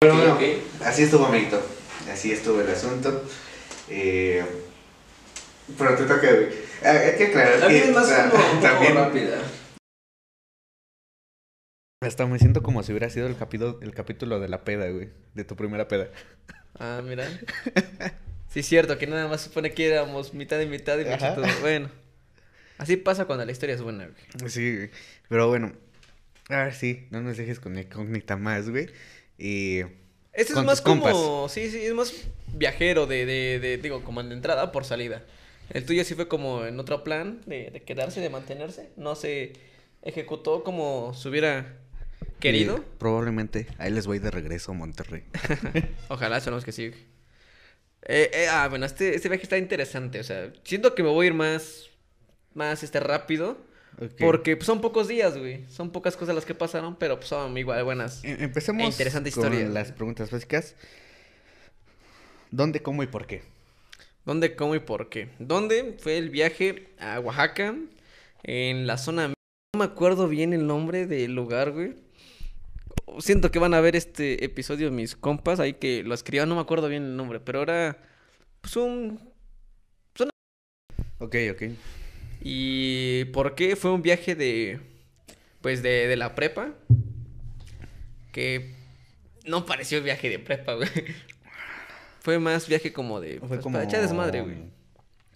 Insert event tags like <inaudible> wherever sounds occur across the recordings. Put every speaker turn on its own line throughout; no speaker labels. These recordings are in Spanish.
Pero bueno,
ok.
así estuvo, amiguito. Así estuvo el asunto. Eh, pero te toca, güey. Ah, Hay que aclarar
La
que,
más
o sea,
como
también
rápida.
Hasta me siento como si hubiera sido el capítulo, el capítulo de la peda, güey. De tu primera peda.
Ah, mira. Sí, es cierto, que nada más supone que éramos mitad y mitad y
Ajá.
todo. Bueno. Así pasa cuando la historia es buena, güey.
Sí, güey. Pero bueno. A ver, sí. No nos dejes con incógnita más, güey. Y...
Este es más
compas.
como, sí, sí, es más viajero de, de, de, digo, como de entrada por salida. El tuyo sí fue como en otro plan de, de quedarse, de mantenerse. No se ejecutó como se hubiera querido.
probablemente ahí les voy de regreso a Monterrey. <laughs>
Ojalá, esperamos que sí. Eh, eh, ah, bueno, este, este viaje está interesante. O sea, siento que me voy a ir más, más este, rápido. Porque pues, son pocos días, güey. Son pocas cosas las que pasaron, pero pues, son igual buenas.
Eh, Empecemos
E interesante
con las preguntas básicas. ¿Dónde, cómo y por qué?
¿Dónde, cómo y por qué? ¿Dónde fue el viaje a Oaxaca? En la zona... No me acuerdo bien el nombre del lugar, güey. Siento que van a ver este episodio mis compas, ahí que lo escriban, no me acuerdo bien el nombre, pero era pues un...
Ok, ok.
¿Y por qué? Fue un viaje de... Pues de, de la prepa. Que no pareció viaje de prepa, güey. <laughs> Fue más viaje como de...
Fue
pues,
como
para echar desmadre, güey.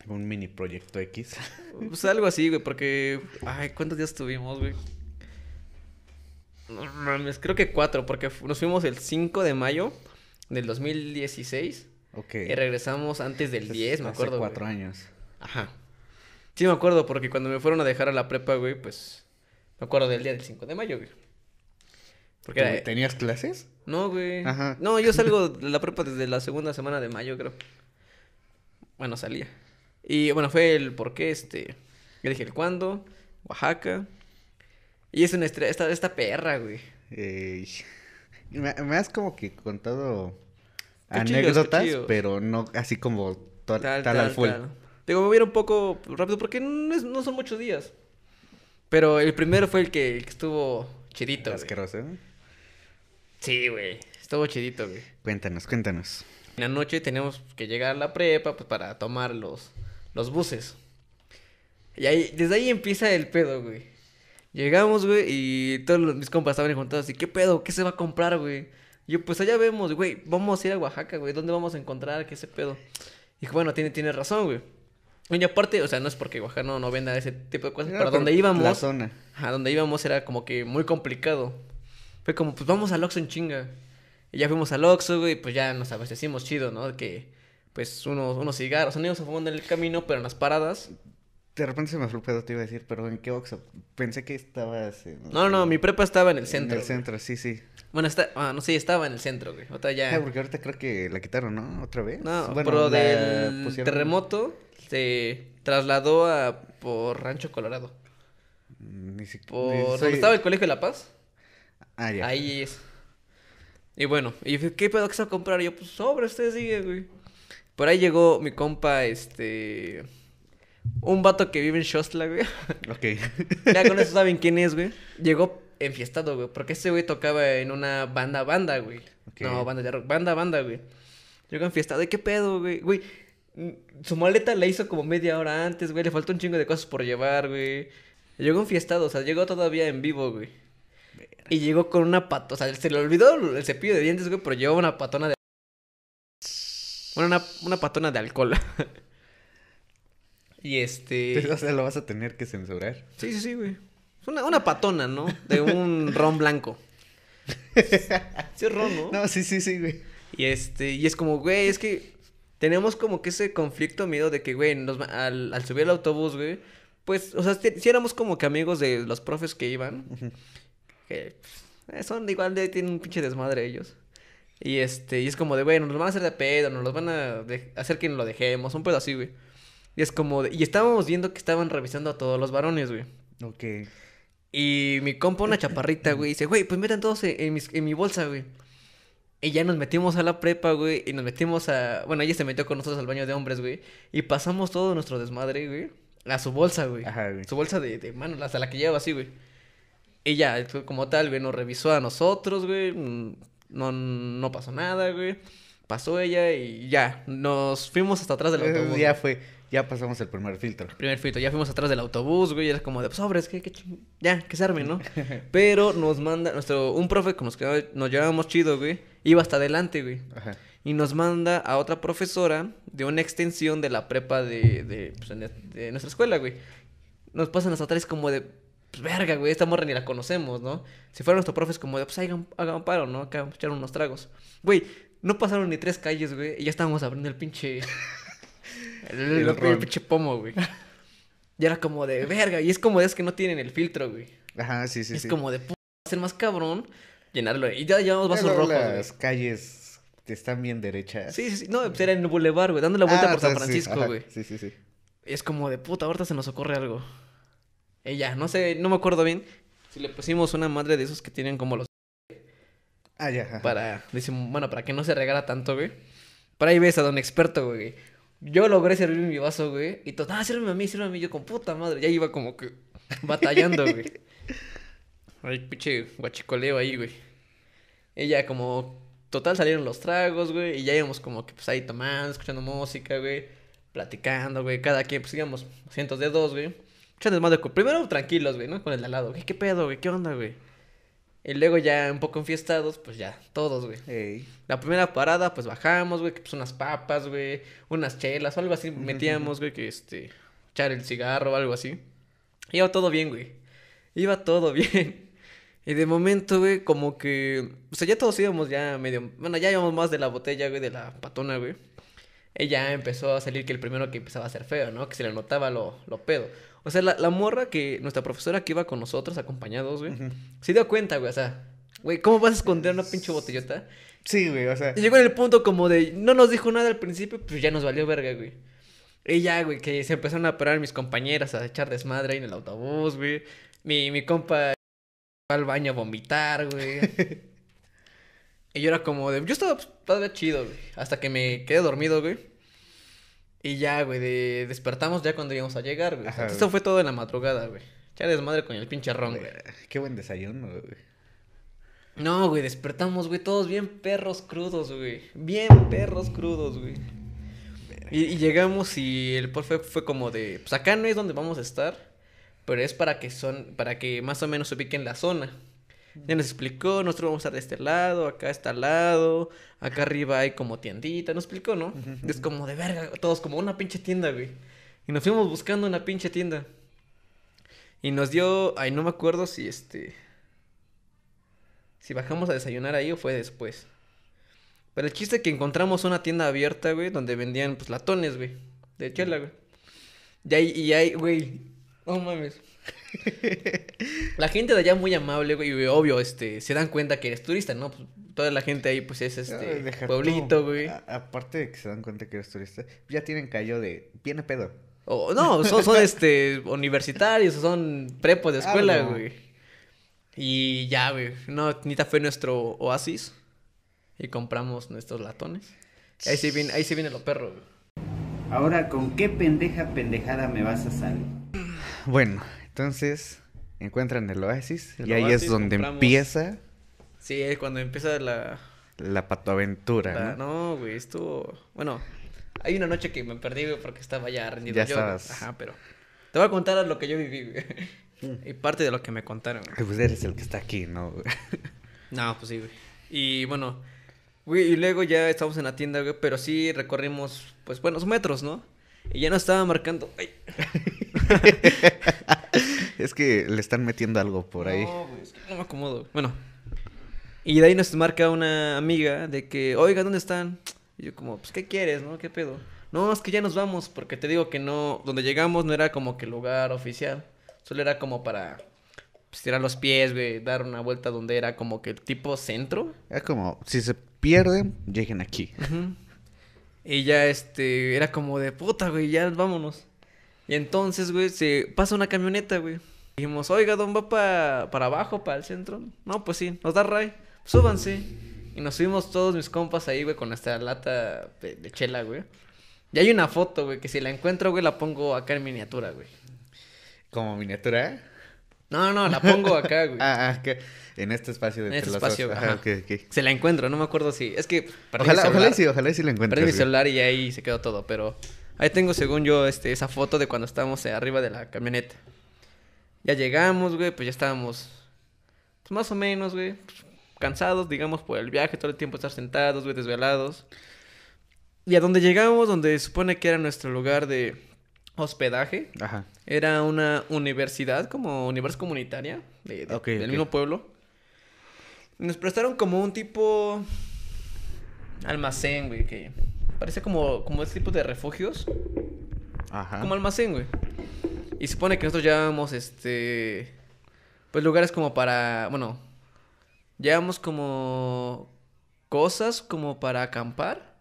Un mini proyecto X. <laughs>
Pues algo así, güey, porque. Ay, ¿cuántos días tuvimos, güey? No mames, creo que cuatro, porque nos fuimos el 5 de mayo del 2016
Ok.
y regresamos antes del 10, me
Hace
acuerdo.
cuatro
güey.
años.
Ajá. Sí, me acuerdo, porque cuando me fueron a dejar a la prepa, güey, pues. Me acuerdo del día del 5 de mayo, güey. Porque era.
¿Tenías clases?
No, güey.
Ajá.
No, yo salgo <laughs> de la prepa desde la segunda semana de mayo, creo. Bueno, salía. Y bueno, fue el por qué, este. Yo dije el cuándo, Oaxaca. Y es una estrella, esta, esta perra, güey.
Eh, <laughs> me, me has como que contado
Cuchillos,
anécdotas,
cuchillos.
pero no así como to- tal, al full.
Digo, me voy a ir un poco rápido porque no, es- no son muchos días. Pero el primero fue el que, el que estuvo chidito.
Asqueroso. ¿eh?
Sí, güey. Estuvo chidito, güey.
Cuéntanos, cuéntanos.
En la noche teníamos que llegar a la prepa pues, para tomar los, los buses. Y ahí, desde ahí empieza el pedo, güey. Llegamos, güey, y todos los- mis compas estaban juntados. ¿Y qué pedo? ¿Qué se va a comprar, güey? Y Yo, pues allá vemos, güey. Vamos a ir a Oaxaca, güey. ¿Dónde vamos a encontrar? ¿Qué ese pedo? Y bueno, tiene, tiene razón, güey. Y aparte, o sea, no es porque Oaxaca no, no venda ese tipo de cosas, pero donde íbamos.
La zona.
A donde íbamos era como que muy complicado. Fue como, pues vamos al Oxxo en chinga. Y ya fuimos al Oxxo, güey, pues ya nos abastecimos chido, ¿no? Que, pues, unos, unos cigarros, nos íbamos fumando en el camino, pero en las paradas.
De repente se me fue te iba a decir, pero ¿en qué Oxxo? Pensé que estabas en...
No, no, mi prepa estaba en el centro.
En el
güey.
centro, sí, sí.
Bueno, está, ah, no sé, estaba en el centro, güey. Otra ya.
Ah, porque ahorita creo que la quitaron, ¿no? ¿Otra vez?
No,
Bueno,
pero del
pusieron-
terremoto se trasladó a por Rancho Colorado.
Mm, Ni siquiera...
Por donde estaba el Colegio de la Paz.
Ah, ya.
Ahí es. Y bueno, y dije, ¿qué pedo que se va a comprar? Y yo, pues sobre, usted sigue, güey. Por ahí llegó mi compa, este. Un vato que vive en Shostla, güey. <laughs>
Ok. <laughs>
ya con eso saben quién es, güey. Llegó enfiestado, güey. Porque ese güey tocaba en una banda, banda, güey. No, banda de rock, banda, banda, güey. Llegó enfiestado. ¿Y qué pedo, güey? Güey, su maleta la hizo como media hora antes, güey. Le faltó un chingo de cosas por llevar, güey. Llegó enfiestado, o sea, llegó todavía en vivo, güey. Y llegó con una patona, o sea, se le olvidó el cepillo de dientes, güey, pero llevaba una patona de... Bueno, una, una patona de alcohol. <laughs> y este... <laughs>
O sea, lo vas a tener que censurar.
Sí, sí, sí, güey. Es una, una patona, ¿no? De un <laughs> ron blanco. Sí es ron, ¿no?
No, sí, sí, sí, güey.
Y este, y es como, güey, es que tenemos como que ese conflicto miedo de que, güey, nos al, al subir al autobús, güey, pues, o sea, si éramos como que amigos de los profes que iban, que pues, son igual de, tienen un pinche desmadre ellos. Y este, y es como de, güey, nos van a hacer de pedo, nos los van a de- hacer que nos lo dejemos, un pedo así, güey. Y es como, de- y estábamos viendo que estaban revisando a todos los varones, güey.
Ok.
Y mi compa, una chaparrita, güey, dice, güey, pues metan todos en, en mis- en mi bolsa, güey. Y ya nos metimos a la prepa, güey, y nos metimos a... Bueno, ella se metió con nosotros al baño de hombres, güey. Y pasamos todo nuestro desmadre, güey, a su bolsa, güey.
Ajá, güey.
Su bolsa de, de mano, hasta la que lleva así, güey. Y ya, como tal, güey, nos revisó a nosotros, güey. mm, no, no pasó nada, güey. Pasó ella y ya, nos fuimos hasta atrás del autobús.
ya
güey.
fue, ya pasamos el primer filtro.
Primer filtro, ya fuimos atrás del autobús, güey, y era como de, pues, sobres, que, que ching- ya, que se arme, ¿no? <laughs> Pero nos manda, nuestro, un profe con los que nos llevábamos chido, güey, iba hasta adelante, güey.
Ajá.
Y nos manda a otra profesora de una extensión de la prepa de, de, pues, de nuestra escuela, güey. Nos pasan hasta atrás como de, pues, verga, güey, esta morra ni la conocemos, ¿no? Si fuera nuestro profe es como de, pues, hagan, hagan paro, ¿no? Acá, echar unos tragos. Güey, no pasaron ni tres calles, güey, y ya estábamos abriendo el pinche... <laughs> El, el-
El
el
ron.
pinche pomo, güey. Y era como de, verga, y es como de es que no tienen el filtro, güey.
Ajá, sí, sí,
es
sí.
como de, "Pu- va a ser más cabrón llenarlo. Y ya llevamos vasos
Luego
rojos, güey.
Las calles están bien derechas.
Sí, sí, sí. No, pues era en el Boulevard, güey, dando la vuelta
Ah,
por San
sí,
Francisco, güey.
Sí, sí, sí.
Es como de puta, ahorita se nos ocurre algo. Ya, no sé, no me acuerdo bien. Si le pusimos una madre de esos que tienen como los.
Ah, ya. ajá.
Para. Dicen, bueno, para que no se regara tanto, güey. Por ahí ves a don experto, güey. Yo logré servir mi vaso, güey. Y todo, ah, sírveme a mí, sírveme a mí. Yo con puta madre. Ya iba como que <laughs> batallando, güey. Ay, pinche guachicoleo ahí, güey. Y ya como. Total salieron los tragos, güey. Y ya íbamos como que pues ahí tomando, escuchando música, güey. Platicando, güey. Cada quien, pues íbamos cientos de dos, güey. Echando desmadre. con- Primero tranquilos, güey, ¿no? Con el de al lado. güey. ¿Qué pedo, güey? ¿Qué onda, güey? Y luego ya un poco enfiestados, pues ya, todos, güey.
Ey.
La primera parada, pues bajamos, güey, que pues unas papas, güey, unas chelas o algo así metíamos, güey, que este, echar el cigarro o algo así. Iba todo bien, güey. Iba todo <laughs> bien. Y de momento, güey, como que, o sea, ya todos íbamos ya medio, bueno, ya íbamos más de la botella, güey, de la patona, güey. Ella empezó a salir que el primero que empezaba a ser feo, ¿no? Que se le notaba lo, lo pedo. O sea, la, la morra que, nuestra profesora que iba con nosotros acompañados, güey, se dio cuenta, güey, o sea, güey, ¿cómo vas a esconder una pinche botellota?
Sí, güey, o sea.
Y llegó en el punto como de, no nos dijo nada al principio, pues ya nos valió verga, güey. Y ya, güey, que se empezaron a parar mis compañeras a echar desmadre ahí en el autobús, güey. Mi, mi compa fue al baño a vomitar, güey. <laughs> y yo era como de, yo estaba pues, chido, güey. Hasta que me quedé dormido, güey. Y ya, güey, de, despertamos ya cuando íbamos a llegar, güey.
Ajá,
Esto
güey.
fue todo en la madrugada, güey. Echar desmadre con el pinche ron, güey.
Qué buen desayuno, güey.
No, güey, despertamos, güey, todos bien perros crudos, güey. Bien perros crudos, güey. Y, y llegamos y el profe fue como de, pues acá no es donde vamos a estar, pero es para que son, para que más o menos se ubiquen la zona. Ya nos explicó, nosotros vamos a estar de este lado, acá está al lado, acá arriba hay como tiendita, nos explicó, ¿no? Es como de verga, todos como una pinche tienda, güey. Y nos fuimos buscando una pinche tienda. Y nos dio, ay, no me acuerdo si este... Si bajamos a desayunar ahí o fue después. Pero el chiste es que encontramos una tienda abierta, güey, donde vendían, pues, latones, güey. De chela, güey. Y ahí, y ahí, güey. No mames. La gente de allá muy amable, güey, y obvio, este, se dan cuenta que eres turista, ¿no? Pues, toda la gente ahí, pues, es este,
deja
pueblito,
tú.
güey.
A- aparte de que se dan cuenta que eres turista, ya tienen callo de. Viene pedo.
No, son, son, este, universitarios, son prepos de escuela,
Algo.
güey. Y ya, güey. No, Nita fue nuestro oasis. Y compramos nuestros latones. Ahí sí viene, ahí sí viene lo perro, güey.
Ahora, ¿con qué pendeja pendejada me vas a salir?
Bueno, entonces encuentran el oasis
El
y ahí es donde
compramos-
empieza
Sí, es cuando empieza la...
la patoaventura,
la-
¿no?
no, güey, estuvo... Bueno, hay una noche que me perdí, güey, porque estaba ya rendido
Ya
yo,
estabas.
Ajá, pero... Te voy a contar lo que yo viví, güey. y parte de lo que me contaron, güey.
Pues eres el que está aquí, ¿no? güey? <laughs>
No, pues sí, güey. Y bueno, güey, y luego ya estamos en la tienda, güey, pero sí recorrimos, pues, buenos metros, ¿no? Y ya nos estaba marcando. Ay, <laughs>
es que le están metiendo algo por ahí.
No, güey, es que no me acomodo. Bueno. Y de ahí nos marca una amiga de que, oiga, ¿dónde están? Y yo como, pues, ¿qué quieres, no? ¿Qué pedo? No, es que ya nos vamos, porque te digo que no, donde llegamos no era como que lugar oficial. Solo era como para pues, tirar los pies, güey, dar una vuelta donde era como que tipo centro.
Es como, si se pierden, lleguen aquí.
Y ya, este, era como de puta, güey, ya vámonos. Y entonces, güey, se pasa una camioneta, güey. Dijimos, oiga, don, va pa- para abajo, para el centro. No, pues sí, nos da ray. Súbanse. Y nos subimos todos mis compas ahí, güey, con nuestra lata de, de chela, güey. Y hay una foto, güey, que si la encuentro, güey, la pongo acá en miniatura, güey.
Como miniatura.
No, no, la pongo acá, güey. <laughs>
Ah, ah, que en este espacio de
En este
dos.
espacio,
Ajá.
Se la encuentro, no me acuerdo si. Es que. perdí mi
Ojalá, ojalá y sí, ojalá y sí la encuentres.
Perdí mi celular y ahí se quedó todo, pero ahí tengo según yo este esa foto de cuando estábamos eh, arriba de la camioneta. Ya llegamos, güey, pues ya estábamos pues más o menos, güey, pues, cansados, digamos, por el viaje, todo el tiempo estar sentados, güey, desvelados. Y a donde llegamos, donde se supone que era nuestro lugar de hospedaje,
Ajá.
era una universidad, como universidad comunitaria, de, de-
Ok,
del mismo pueblo. Nos prestaron como un tipo almacén, güey, que parece como, como ese tipo de refugios,
Ajá.
como almacén, güey. Y se supone que nosotros llevábamos, este, pues lugares como para, bueno, llevábamos como cosas como para acampar.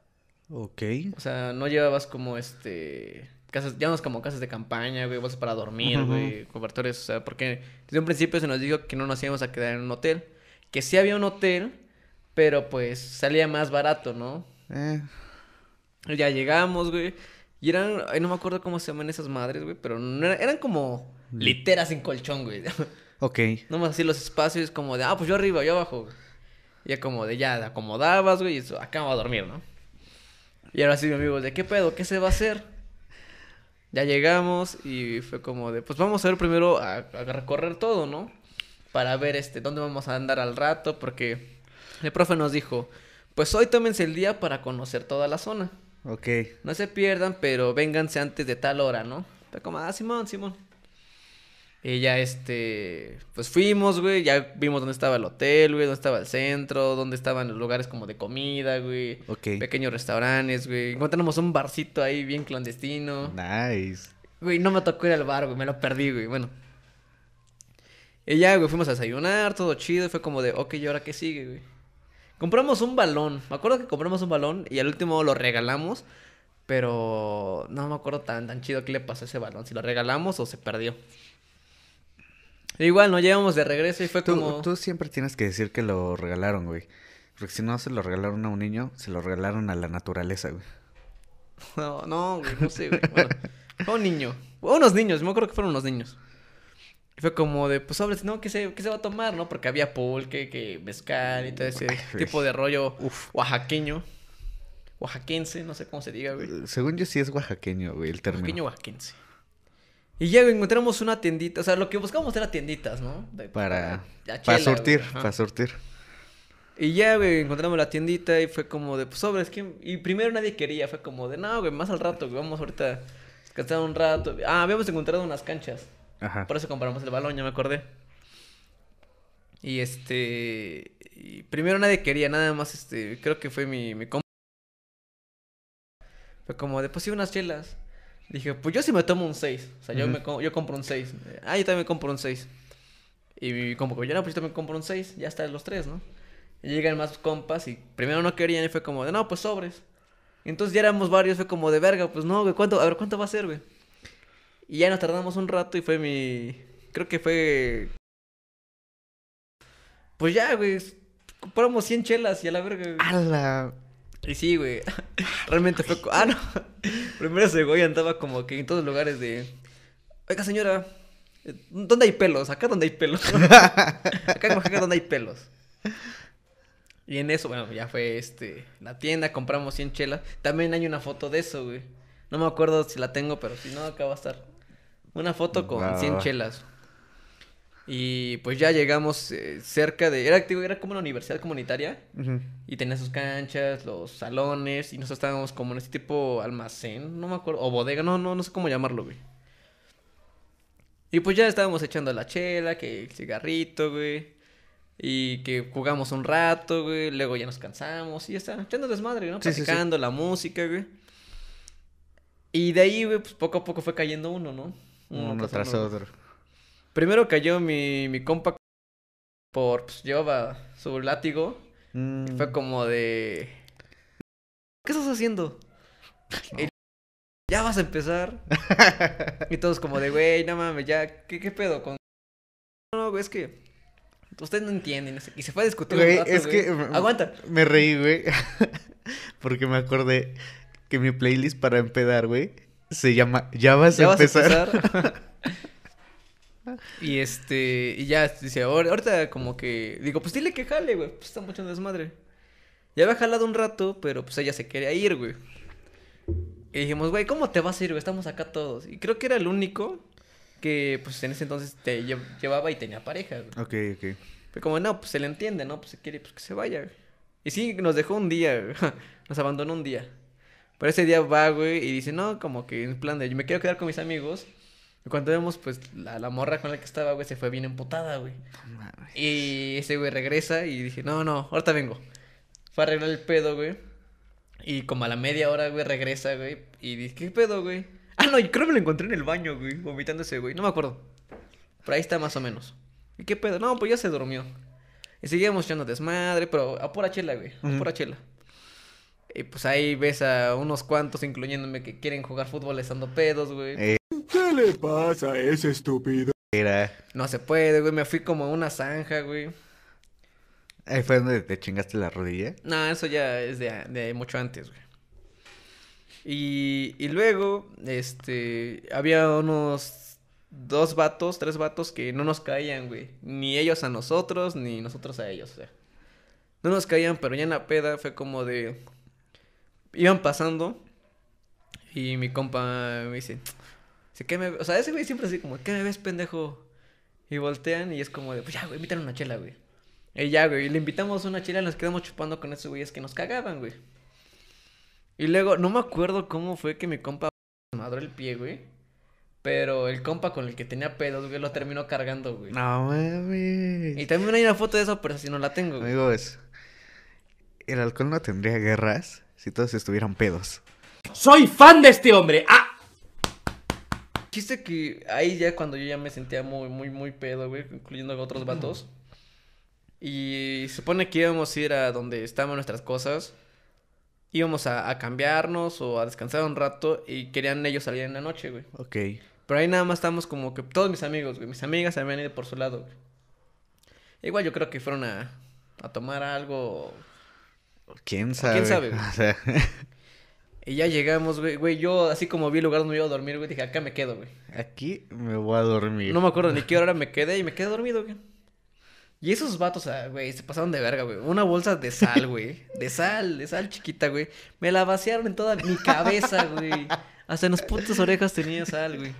Ok.
O sea, no llevabas como este. Casas, llevamos como casas de campaña, güey, bolsas para dormir,
Ujú.
güey, cobertores, o sea, porque desde un principio se nos dijo que no nos íbamos a quedar en un hotel. Que sí había un hotel, pero pues salía más barato, ¿no?
Eh,
Ya llegamos, güey. Y eran, ay, no me acuerdo cómo se llaman esas madres, güey, pero no era- eran como literas sin colchón, güey. <laughs>
ok.
Nomás así los espacios como de, ah, pues yo arriba, yo abajo. güey. Y ya como de, ya, acomodabas, güey, y eso, acá vamos a dormir, ¿no? Y ahora sí, mi amigo, ¿de qué pedo? ¿Qué se va a hacer? Ya llegamos y fue como de, pues vamos a ver primero a, a recorrer todo, ¿no? Para ver, este, dónde vamos a andar al rato, porque el profe nos dijo, pues hoy tómense el día para conocer toda la zona.
Ok.
No se pierdan, pero vénganse antes de tal hora, ¿no? Fue como, ah, Simón, Simón. Y ya, este, pues fuimos, güey, ya vimos dónde estaba el hotel, güey, dónde estaba el centro, dónde estaban los lugares como de comida, güey.
Ok.
Pequeños restaurantes, güey. Encontramos un barcito ahí bien clandestino.
Nice.
Güey, no me tocó ir al bar, güey, me lo perdí, güey, bueno. Y ya, güey, fuimos a desayunar, todo chido, y fue como de, ok, ¿y ahora qué sigue, güey? Compramos un balón, me acuerdo que compramos un balón y al último lo regalamos, pero no me acuerdo tan, tan chido qué le pasó a ese balón, si lo regalamos o se perdió. Igual, nos llevamos de regreso y fue
Tú,
como...
tú siempre tienes que decir que lo regalaron, güey. Porque si no se lo regalaron a un niño, se lo regalaron a la naturaleza, güey. <laughs>
No, no, güey, no sé, güey. Bueno, fue un niño. Fue unos niños, me acuerdo que fueron unos niños. Y fue como de, pues, sobres, ¿no? ¿Qué se, qué se va a tomar, no? Porque había pulque, que mezcal y todo ese tipo de rollo
Uf.
oaxaqueño. Oaxaquense, no sé cómo se diga, güey.
Eh, Según yo sí es oaxaqueño, güey, el término.
Oaxaqueño oaxaquense. Y ya encontramos una tiendita, o sea, lo que buscábamos era tienditas, ¿no? De-
Para, para
chela, güey,
surtir, para surtir.
Y ya, güey, encontramos la tiendita y fue como de, pues, sobres, ¿quién? Y primero nadie quería, fue como de, no, güey, más al rato, güey, vamos ahorita a descansar un rato. Ah, habíamos encontrado unas canchas,
Ajá.
por eso compramos el balón, ya me acordé. Y este, y primero nadie quería, nada más, este, creo que fue mi, mi compa. Fue como de, pues sí, unas chelas. Dije, pues yo sí me tomo un 6. O sea, yo,
Ujú.
me, co- yo compro un 6. Ah, yo también compro un 6. Y mi compa, yo no, pues yo también compro un 6. Ya están los tres, ¿no? Y llegan más compas y primero no querían y fue como de, no, pues sobres. Y entonces ya éramos varios, fue como de verga, pues no, güey, ¿cuánto? A ver, ¿cuánto va a ser, güey? Y ya nos tardamos un rato y fue mi. Creo que fue. Pues ya, güey. Compramos 100 chelas y a la verga, güey.
¡Hala!
Y sí, güey. <laughs> Realmente fue. Ah, no. <laughs> Primero ese güey andaba como que en todos lugares de. Oiga, señora. eh, ¿Dónde hay pelos? Acá donde hay pelos. <laughs> acá en Oaxaca donde hay pelos. Y en eso, bueno, ya fue este. La tienda, compramos 100 chelas. También hay una foto de eso, güey. No me acuerdo si la tengo, pero si no, acá va a estar. Una foto con
Va,
100
va.
chelas. Y pues ya llegamos eh, cerca de. Era, era como una universidad comunitaria. Y tenía sus canchas, los salones, y nosotros estábamos como en ese tipo almacén, no me acuerdo, o bodega, no, no, no sé cómo llamarlo, güey. Y pues ya estábamos echando la chela, que el cigarrito, güey. Y que jugamos un rato, güey. Luego ya nos cansamos y ya está, echando desmadre, ¿no?
Sí, sí, sí.
Platicando la música, güey. Y de ahí, güey, pues poco a poco fue cayendo uno, ¿no?
Uno tras
uno.
otro.
Primero cayó mi, mi compa por, pues llevaba su látigo.
Mm.
Fue como de. ¿Qué estás haciendo? Ya vas a empezar. <laughs> y todos como de, güey, no mames, ya, ¿qué, qué pedo? Con... No, no, güey, es que. Ustedes no entienden. no sé- Y se fue a discutir un
Güey,
rato,
es
güey.
que...
Aguanta.
Me reí, güey. <laughs> Porque me acordé que mi playlist para empedar, güey, se llama Ya vas
Ya
a
vas a
empezar. <laughs>
Y este, y ya, dice, "Ahor- ahorita como que, digo, pues dile que jale, güey, pues está mucho desmadre. Ya había jalado un rato, pero pues ella se quería ir, güey. Y dijimos, güey, ¿cómo te vas a ir, güey? Estamos acá todos. Y creo que era el único que, pues en ese entonces te lle- llevaba y tenía pareja, güey.
Ok, ok.
Fue como, no, pues se le entiende, ¿no? Pues se quiere, pues que se vaya, güey. Y sí, nos dejó un día, güey. <laughs> Nos abandonó un día. Pero ese día va, güey, y dice, no, como que en plan de, yo me quiero quedar con mis amigos. Y cuando vemos, pues, la, la morra con la que estaba, güey, se fue bien emputada, güey. Y ese güey regresa y dije, no, no, ahorita vengo. Fue a arreglar el pedo, güey. Y como a la media hora, güey, regresa, güey. Y dije, ¿qué pedo, güey? Ah, no, yo creo que me lo encontré en el baño, güey, vomitando ese güey. No me acuerdo. Pero ahí está más o menos. ¿Y qué pedo? No, pues ya se durmió. Y seguíamos echando desmadre, pero a pura chela, güey. A
Ujú.
pura chela. Y pues ahí ves a unos cuantos, incluyéndome, que quieren jugar fútbol estando pedos, güey.
Eh,
¿Qué le pasa a ese estúpido?
Era.
No se puede, güey. Me fui como a una zanja, güey.
Ahí fue donde te chingaste la rodilla.
No, eso ya es de, de mucho antes, güey. Y, y luego, este, había unos dos vatos, tres vatos que no nos caían, güey. Ni ellos a nosotros, ni nosotros a ellos, o sea. No nos caían, pero ya en la peda fue como de... Iban pasando y mi compa me dice... ¿qué me... ve-?" O sea, ese güey siempre así como, ¿qué me ves, pendejo? Y voltean y es como de, pues ya, güey, invítale una chela, güey. Y ya, güey, y le invitamos una chela y nos quedamos chupando con esos güeyes que nos cagaban, güey. Y luego, no me acuerdo cómo fue que mi compa madró el pie, güey. Pero el compa con el que tenía pedos, güey, lo terminó cargando, güey.
No mames.
Y también hay una foto de eso, pero si no la tengo, güey.
Amigos, el alcohol no tendría guerras si todos estuvieran pedos.
Soy fan de este hombre. ¡Ah!
Chiste que ahí ya cuando yo ya me sentía muy, muy, muy pedo, güey, incluyendo a otros vatos. Y se supone que íbamos a ir a donde estaban nuestras cosas. Íbamos a, a cambiarnos o a descansar un rato y querían ellos salir en la noche, güey.
Ok.
Pero ahí nada más estábamos como que todos mis amigos, güey. Mis amigas se habían ido por su lado, güey. Igual yo creo que fueron a, a tomar algo.
¿Quién
¿O
sabe?
quién sabe, güey? <laughs>
O sea,
Y ya llegamos, güey. Güey, yo así como vi el lugar donde iba a dormir, güey, dije, acá me quedo, güey.
aquí me voy a dormir.
No me acuerdo ni qué hora <laughs> me quedé y me quedé dormido, güey. Y esos vatos, ah, güey, se pasaron de verga, güey. Una bolsa de sal, güey. De sal, de sal chiquita, güey. Me la vaciaron en toda mi cabeza, güey. Hasta en las putas orejas tenía sal, güey.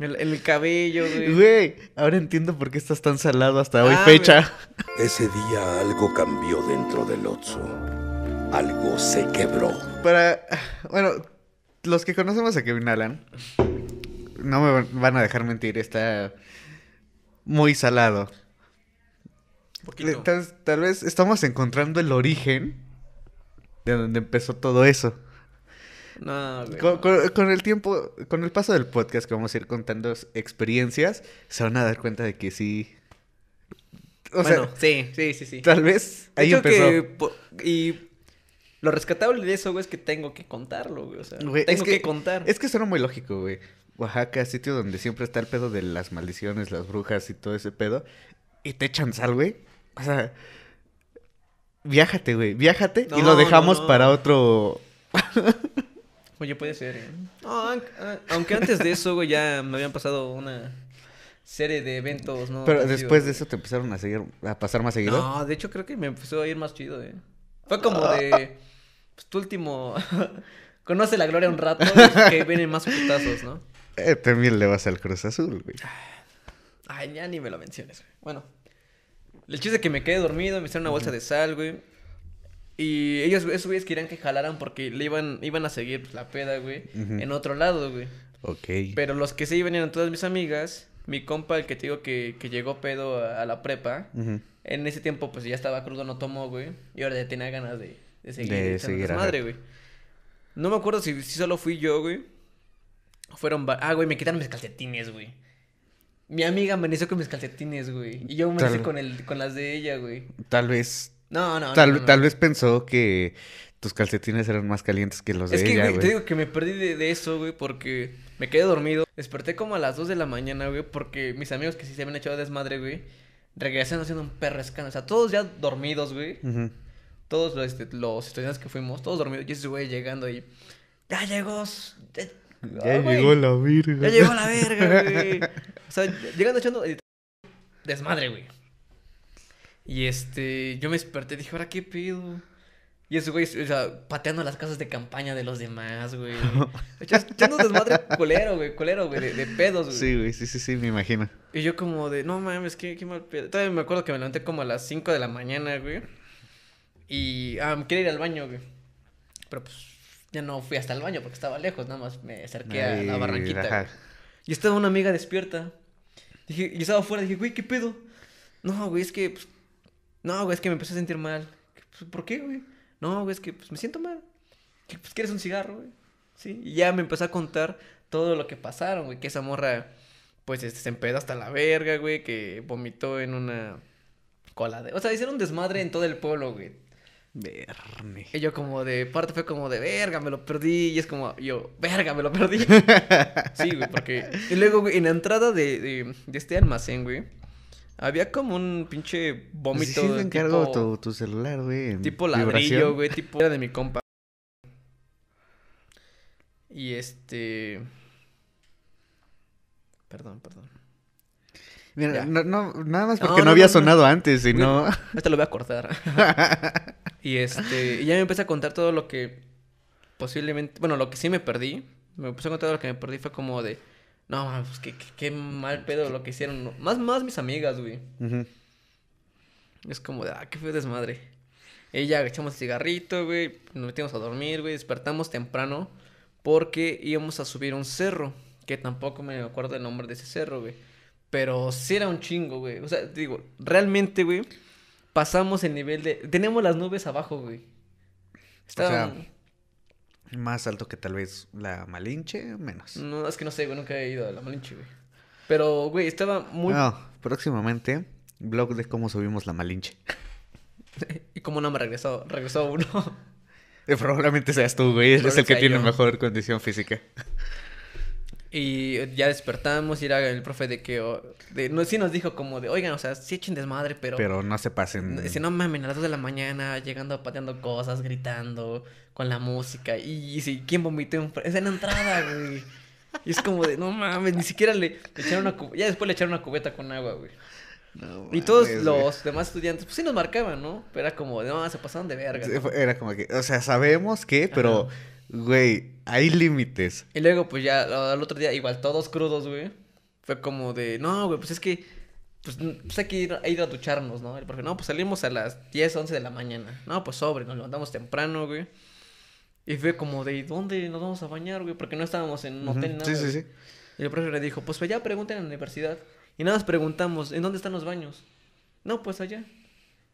El- cabello, güey.
Güey, ahora entiendo por qué estás tan salado hasta hoy
Ah,
fecha. <laughs>
Ese día algo cambió dentro del Otso. Algo se quebró.
Para, bueno, los que conocemos a Kevin Allen, no me van- van a dejar mentir, está muy salado.
Poquito.
Tal, tal vez estamos encontrando el origen de donde empezó todo eso.
No, güey.
Con, con- con el tiempo, con el paso del podcast que vamos a ir contando experiencias, se van a dar cuenta de que sí. O
bueno,
sea,
sí, sí, sí, sí.
tal vez ahí empezó.
que y lo rescatable de eso, güey, es que tengo que contarlo, güey. O sea,
Güey,
tengo que, contar.
Es que suena muy lógico, güey. Oaxaca, sitio donde siempre está el pedo de las maldiciones, las brujas y todo ese pedo. Y te echan sal, güey. O sea, viájate, güey. Viájate y lo dejamos
no, no.
para otro. <laughs>
Oye, puede ser, ¿eh? No, aunque, ah, aunque antes de eso, güey, ya me habían pasado una serie de eventos, ¿no?
Pero después de eso te empezaron a seguir, a pasar más seguido.
No, de hecho creo que me empezó a ir más chido, ¿eh? Fue como de... Pues tu último... <laughs> Conoce la gloria un rato y que vienen más putazos, ¿no?
Eh, también le vas al Cruz Azul, güey.
Ay, ya ni me lo menciones, güey. Bueno. El chiste es que me quedé dormido, me hicieron una bolsa de sal, güey. Y ellos, esos güeyes querían que jalaran porque le iban, iban a seguir la peda, güey. En otro lado, güey.
Ok.
Pero los que se iban eran todas mis amigas. Mi compa, el que te digo que, que llegó pedo a, a la prepa. En ese tiempo, pues ya estaba crudo, no tomó, güey. Y ahora ya tenía ganas de, de seguir.
De seguir, ajá.
güey. No me acuerdo si, si solo fui yo, güey. Fueron. Ah, güey, me quitaron mis calcetines, güey. Mi amiga amaneció con mis calcetines, güey. Y yo amanecí
Tal-
con, el, con las de ella, güey.
Tal vez.
No, no,
tal,
no,
tal vez pensó que tus calcetines eran más calientes que los de
Es que,
ella,
güey, te digo que me perdí de, de eso, güey, porque me quedé dormido. Desperté como a las 2 de la mañana, güey, porque mis amigos que sí se habían echado desmadre, güey, regresaron haciendo un perro escándalo. O sea, todos ya dormidos, güey. Todos los, este, los estudiantes que fuimos, todos dormidos. Y ese güey llegando y... Ya llegó, ya-
llegó la virga.
Ya llegó la verga, güey. O sea, llegando echando eh, desmadre, güey. Y este, yo me desperté dije, ¿ahora qué pedo? Y ese güey, o sea, pateando las casas de campaña de los demás, güey. <laughs> Echando desmadre culero, güey, culero, güey, de, de pedos, güey.
Sí, güey, sí, sí, sí, me imagino.
Y yo como de, no mames, qué, qué mal pedo. Todavía me acuerdo que me levanté como a las 5 de la mañana, güey. Y, ah, me quería ir al baño, güey. Pero pues, ya no fui hasta el baño porque estaba lejos, nada más me acerqué a la barranquita. güey. Y estaba una amiga despierta. Dije, y estaba afuera, dije, güey, ¿qué pedo? No, güey, es que, pues, no, güey, es que me empecé a sentir mal. Pues, ¿Por qué, güey? No, güey, es que, pues, me siento mal. Que, Pues, ¿quieres un cigarro, güey? Sí, y ya me empezó a contar todo lo que pasaron, güey, que esa morra, pues, este, se empedó hasta la verga, güey, que vomitó en una cola de... O sea, hicieron un desmadre en todo el pueblo, güey.
Verne.
Y yo como de, parte fue como de, verga, me lo perdí. Y es como, yo, verga, me lo perdí. <laughs> sí, güey, porque... Y luego, güey, en la entrada de, de, de este almacén, güey, había como un pinche
Sí,
vómito
sí, te encargo
tipo,
tu, tu celular, güey.
tipo
vibración.
ladrillo, güey, tipo... Era de mi compa. Y este... Perdón, perdón.
Mira, no, no, nada más porque no,
no,
había sonado antes, sino...
Esto lo voy a cortar. <laughs> y este, y ya me empecé a contar todo lo que posiblemente, bueno, lo que sí me perdí. Me empecé a contar todo lo que me perdí fue como de, no, man, pues qué, qué, qué mal pedo lo que hicieron. ¿no? Más, más mis amigas, güey. Es como de, ah, qué feo desmadre. Y ya echamos el cigarrito, güey, nos metimos a dormir, güey, despertamos temprano porque íbamos a subir un cerro, que tampoco me acuerdo el nombre de ese cerro, güey. Pero sí era un chingo, güey. O sea, digo, realmente, güey, pasamos el nivel de... Tenemos las nubes abajo, güey. Estaban...
Más alto que tal vez la Malinche, menos.
No, es que no sé, güey, nunca he ido a la Malinche, güey. Pero, güey, estaba muy...
No, próximamente, blog de cómo subimos la Malinche. <laughs>
Y como no me regresó, regresó uno. <laughs>
Eh, Probablemente seas tú, güey. Eres el que
sea
tiene
yo.
mejor condición física.
Y ya despertamos y era el profe de que... de, no, sí nos dijo como de, oigan, o sea, sí echen desmadre, pero...
Pero no se pasen.
Si no mamen, a las 2 de la mañana, llegando, pateando cosas, gritando, con la música. Y, y si, ¿quién vomitó en, es en la entrada, güey? Y es como de, no mames, ni siquiera le, le echaron una cubeta. Ya después le echaron una cubeta con agua, güey.
No
Y todos
mames, güey.
los demás estudiantes, pues sí nos marcaban, ¿no? Pero era como de, no, se pasaron de verga.
Era como que, o sea, sabemos que, pero, güey, hay límites.
Y luego, pues ya al otro día, igual todos crudos, güey. Fue como de, no, güey, pues es que, pues, pues hay que ir, a ir a ducharnos, ¿no? Porque no, pues salimos a las 10, 11 de la mañana. No, pues sobre, nos levantamos temprano, güey. Y fue como de, ¿dónde nos vamos a bañar, güey? Porque no estábamos en un
Ujú,
hotel nada.
Sí, sí, sí.
Y el profe le dijo, pues ya pregunten en la universidad. Y nada más preguntamos, ¿en dónde están los baños? No, pues allá.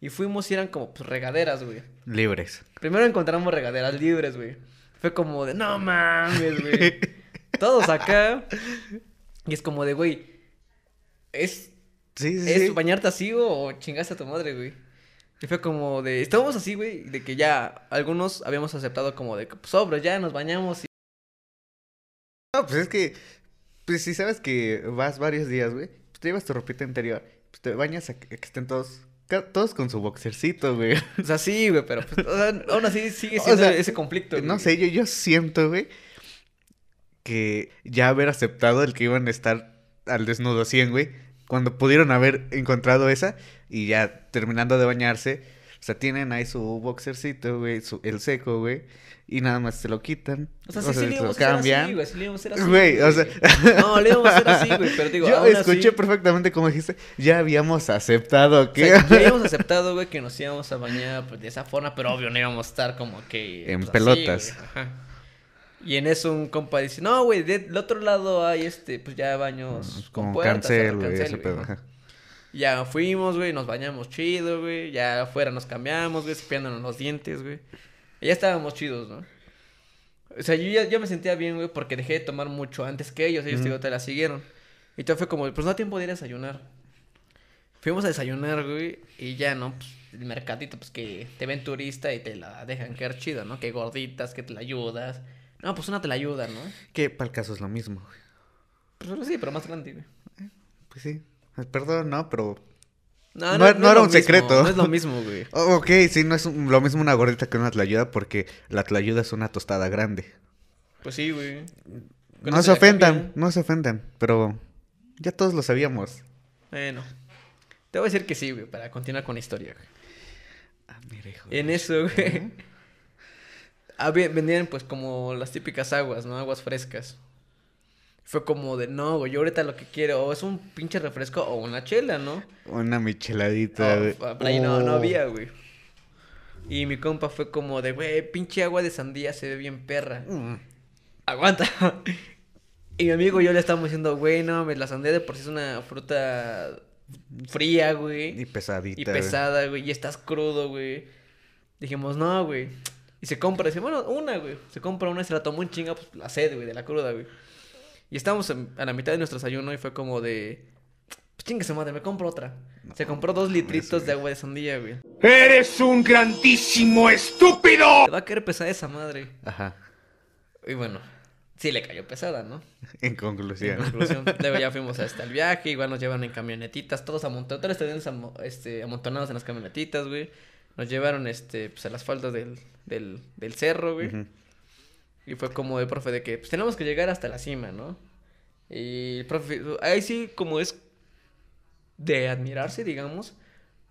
Y fuimos y eran como, pues, regaderas, güey.
Libres.
Primero encontramos regaderas libres, güey. Fue como de, no mames, güey. <laughs> Todos acá. Y es como de, güey, ¿es,
Sí, sí,
¿es
sí.
bañarte así o chingaste a tu madre, güey? Y fue como de, estábamos así, güey, de que ya algunos habíamos aceptado como de, pues, sobres, ya nos bañamos y...
No, pues es que, pues si sabes que vas varios días, güey, pues te llevas tu ropita interior, pues te bañas a que estén todos, todos con su boxercito, güey.
O sea, sí, güey, pero pues, o sea, aún así sigue <laughs>
O
siendo
sea,
ese conflicto,
No
güey.
sé, yo, yo siento, güey, que ya haber aceptado el que iban a estar al desnudo 100, güey, cuando pudieron haber encontrado esa y ya terminando de bañarse, o sea, tienen ahí su boxercito, güey, su, el seco, güey, y nada más se lo quitan,
O sea, sí, le íbamos a hacer así, güey, sí le íbamos a hacer así.
Güey, o sea,
No, le íbamos a hacer así, güey, pero digo, <laughs>
yo
aún
escuché
así-
perfectamente como dijiste, ya habíamos aceptado
O
que
sea, ya <laughs> habíamos aceptado, güey, que nos íbamos a bañar pues, de esa forma, pero obvio no íbamos a estar como que...
En
pues,
pelotas.
ajá. Y en eso un compa dice, no, güey, del otro lado hay este, pues ya baños con
con
puertas.
cancel, güey, ese pedo,
ajá. Ya fuimos, güey, nos bañamos chido, güey, ya afuera nos cambiamos, güey, cepillándonos los dientes, güey. Ya estábamos chidos, ¿no? O sea, yo ya yo me sentía bien, güey, porque dejé de tomar mucho antes que ellos, ellos digo, te la siguieron. Y todo fue como, pues no da tiempo de ir a desayunar. Fuimos a desayunar, güey, y ya, ¿no? Pues, el mercadito, pues que te ven turista y te la dejan quedar chida, ¿no? Que gorditas, que te la ayudas. No, pues una te la ayuda, ¿no?
Que para el caso es lo mismo, güey.
Pues sí, pero más grande, güey.
Pues sí. Perdón, no, pero.
No,
No-
es
no era un
mismo,
secreto.
No es lo mismo, güey. <laughs>
Oh, ok, sí, no es un- lo mismo una gordita que una tlayuda porque la tlayuda es una tostada grande.
Pues sí, güey.
No se ofendan,
cambia.
no se ofendan, pero ya todos lo sabíamos.
Bueno. Te voy a decir que sí, güey, para continuar con la historia, güey.
Ah, mira, hijo.
En eso, güey. <laughs> había- vendían pues como las típicas aguas, ¿no? Aguas frescas. Fue como de, no, güey, yo ahorita lo que quiero o es un pinche refresco o una chela, ¿no?
Una micheladita,
Oh,
güey.
por ahí no, no
Oh.
había, güey. Y mi compa fue como de, güey, pinche agua de sandía se ve bien perra.
Mm.
Aguanta. <laughs> y mi amigo y yo le estábamos diciendo, güey, no, mames, la sandía de por sí es una fruta fría, güey.
Y pesadita.
Y pesada, güey, y estás crudo, güey. Dijimos, no, güey. Y se compra, dice, bueno, una, güey. Se compra una y se la tomó un chinga, pues la sed, güey, de la cruda, güey. Y estábamos en- a la mitad de nuestro desayuno y fue como de, pues chinga su madre, me compro otra. se compró dos litritos de agua de sandía, güey.
¡Eres un grandísimo estúpido!
Te va a caer pesada esa madre.
Ajá.
Y bueno, sí le cayó pesada, ¿no?
En
En
conclusión.
conclusión. Luego ya fuimos hasta el viaje, igual nos llevaron en camionetitas, todos amontonados, este, amontonados en las camionetitas, güey. Nos llevaron, este, pues a las faldas del, del, del cerro, güey.
Ujú.
Y fue como de profe de que, pues tenemos que llegar hasta la cima, ¿no? Y el profe, ahí sí como es de admirarse, digamos,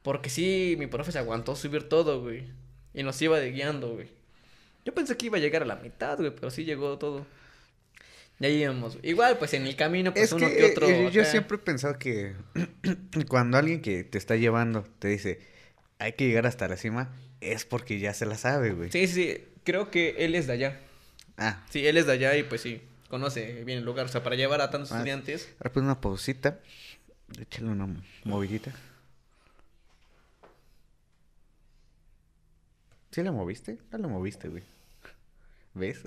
porque sí, mi profe se aguantó subir todo, güey. Y nos iba de guiando, güey. Yo pensé que iba a llegar a la mitad, güey, pero sí llegó todo. Ya íbamos. Igual, pues en el camino, pues
Es
uno
que,
que otro.
eh, yo
acá.
siempre he pensado que <clears throat> cuando alguien que te está llevando te dice hay que llegar hasta la cima, es porque ya se la sabe, güey.
Sí, sí, sí. Creo que él es de allá.
Ah,
Sí, él es de allá y pues sí, conoce bien el lugar. O sea, para llevar a tantos
Ah,
estudiantes.
ahora pues una pausita. Échale una movidita. ¿Sí la moviste? No la moviste, güey. ¿Ves?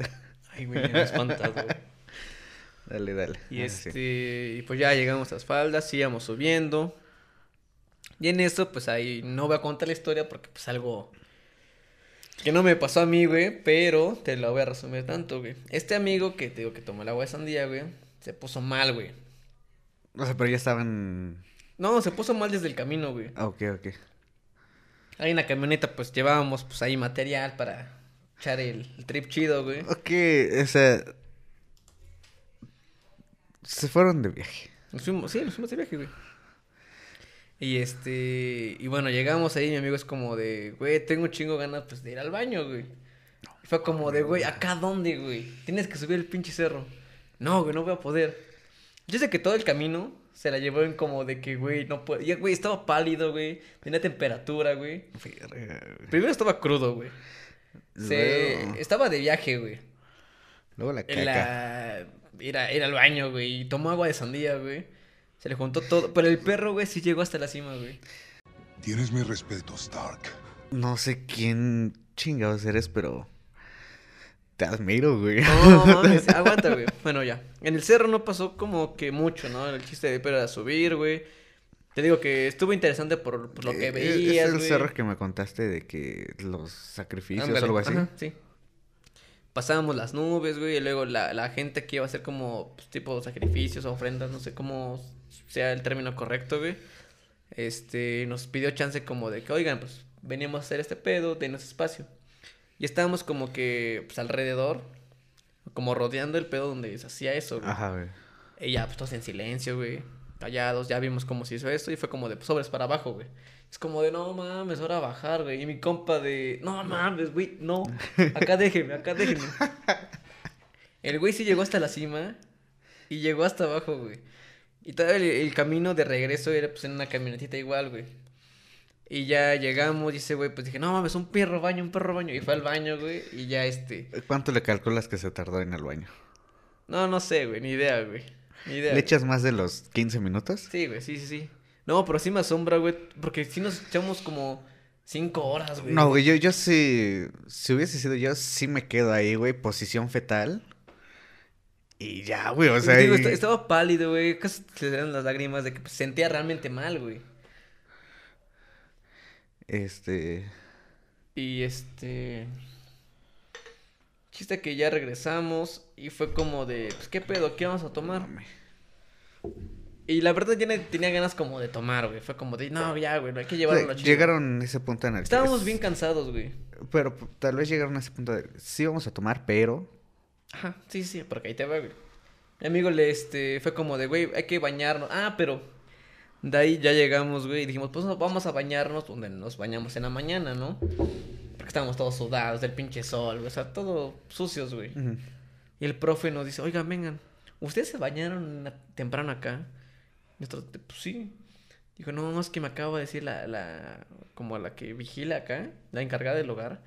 Ay, güey, me he espantado, güey. <laughs>
dale, dale.
Y
Ah, sí.
este, y pues ya llegamos a las faldas, íbamos subiendo. Y en eso, pues ahí no voy a contar la historia porque pues algo que no me pasó a mí, güey, pero te la voy a resumir tanto, güey. Este amigo que te digo que tomó el agua de sandía, güey, se puso mal, güey.
O sea, pero ya estaban...
No, se puso mal desde el camino, güey.
Ah, ok, ok.
Ahí en la camioneta, pues llevábamos, pues ahí material para echar el, el trip chido, güey.
Ok, o sea... Se fueron de viaje.
Nos fuimos, sí, nos fuimos de viaje, güey. Y este, y bueno, llegamos ahí, mi amigo es como de, güey, tengo un chingo ganas pues de ir al baño, güey. Y fue como de, güey, ¿acá dónde, güey? Tienes que subir el pinche cerro. No, güey, no voy a poder. Yo sé que todo el camino se la llevó en como de que, güey, no puedo. Y, güey, estaba pálido, güey. Tenía temperatura, güey. Primero estaba crudo, güey. Se...
Luego-
Estaba de viaje, güey.
Luego la caca.
La... Ir, a- ir al baño, güey. Y tomó agua de sandía, güey. Se le juntó todo. Pero el perro, güey, sí llegó hasta la cima, güey.
Tienes mi respeto, Stark.
No sé quién chingados eres, pero... Te admiro, güey.
No, mames, <laughs> aguanta, güey. Bueno, ya. En el cerro no pasó como que mucho, ¿no? El chiste de pero era subir, güey. Te digo que estuvo interesante por, por lo que
Eh,
veías,
Es el
güey.
cerro que me contaste de que los sacrificios o algo así.
ajá, sí. Pasábamos las nubes, güey, y luego la, la gente que iba a hacer como pues, tipo sacrificios, ofrendas, no sé cómo sea el término correcto, güey. Este, nos pidió chance como de que, oigan, pues veníamos a hacer este pedo, denos espacio. Y estábamos como que, pues alrededor, como rodeando el pedo donde se hacía eso, güey.
Ajá, güey.
Y ya, pues todos en silencio, güey. Callados, ya vimos cómo se hizo esto y fue como de pues, sobres para abajo, güey. Es como de, no mames, ahora bajar, güey. Y mi compa de, no mames, güey, no. Acá déjenme, acá déjenme. <laughs> El güey sí llegó hasta la cima y llegó hasta abajo, güey. Y todo el, el camino de regreso era pues en una camionetita igual, güey. Y ya llegamos ese güey, pues dije, no mames, un perro baño, un perro baño. Y fue al baño, güey. Y ya este.
¿Cuánto le calculas que se tardó en el baño?
No, no sé, güey, ni idea, güey. Ni idea.
¿Le
güey.
echas más de los 15 minutos?
Sí, güey, sí, sí, sí. No, pero sí me asombra, güey, porque sí nos echamos como cinco horas, güey.
No, güey, yo, yo sí. Si hubiese sido yo, sí me quedo ahí, güey, posición fetal. Y ya, güey, o
Pues
sea.
digo,
y-
est- estaba pálido, güey, casi se le dan las lágrimas de que pues, sentía realmente mal, güey.
Este.
Y este... Chiste que ya regresamos y fue como de, pues, ¿qué pedo? ¿Qué vamos a tomar? Y la verdad ya tenía ganas como de tomar, güey. Fue como de, no, ya, güey, no hay que llevarlo.
Llegaron a ese punto en el que-
Estábamos bien cansados, güey.
Pero p- tal vez llegaron a ese punto de. Sí, vamos a tomar, pero.
Ajá, sí, sí, porque ahí te va, güey. Mi amigo le, este, fue como de, güey, hay que bañarnos. Ah, pero de ahí ya llegamos, güey, y dijimos, pues vamos a bañarnos donde nos bañamos en la mañana, ¿no? Porque estábamos todos sudados del pinche sol, güey, o sea, todo sucios, güey. Y el profe nos dice, oigan, vengan, ¿ustedes se bañaron temprano acá? Y nosotros, pues sí. Dijo, no, no, es que me acaba de decir la, la, como la que vigila acá, la encargada del hogar,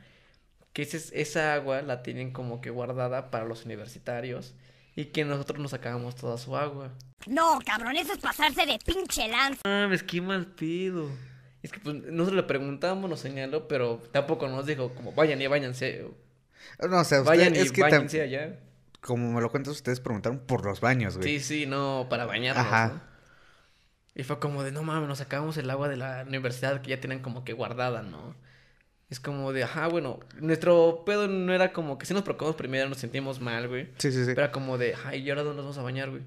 que ese- esa agua la tienen como que guardada para los universitarios y que nosotros nos sacábamos toda su agua.
No, cabrón, eso es pasarse de pinche lanza.
Ah, me qué mal pido. Es que pues nosotros le preguntamos, nos señaló, pero tampoco nos dijo como vayan y váyanse.
No, o sea, usted-
Vayan y
es que tam-
váyanse allá.
como me lo cuentas, ustedes preguntaron por los baños, güey.
Sí, sí, no, para bañarnos.
Ajá.
¿no? Y fue como de, no mames, nos sacamos el agua de la universidad que ya tienen como que guardada, ¿no? Es como de, ajá, bueno, nuestro pedo no era como que si nos preocupamos primero, nos sentimos mal, güey.
Sí, sí, sí.
Pero era como de, ay, ¿y ahora dónde nos vamos a bañar, güey?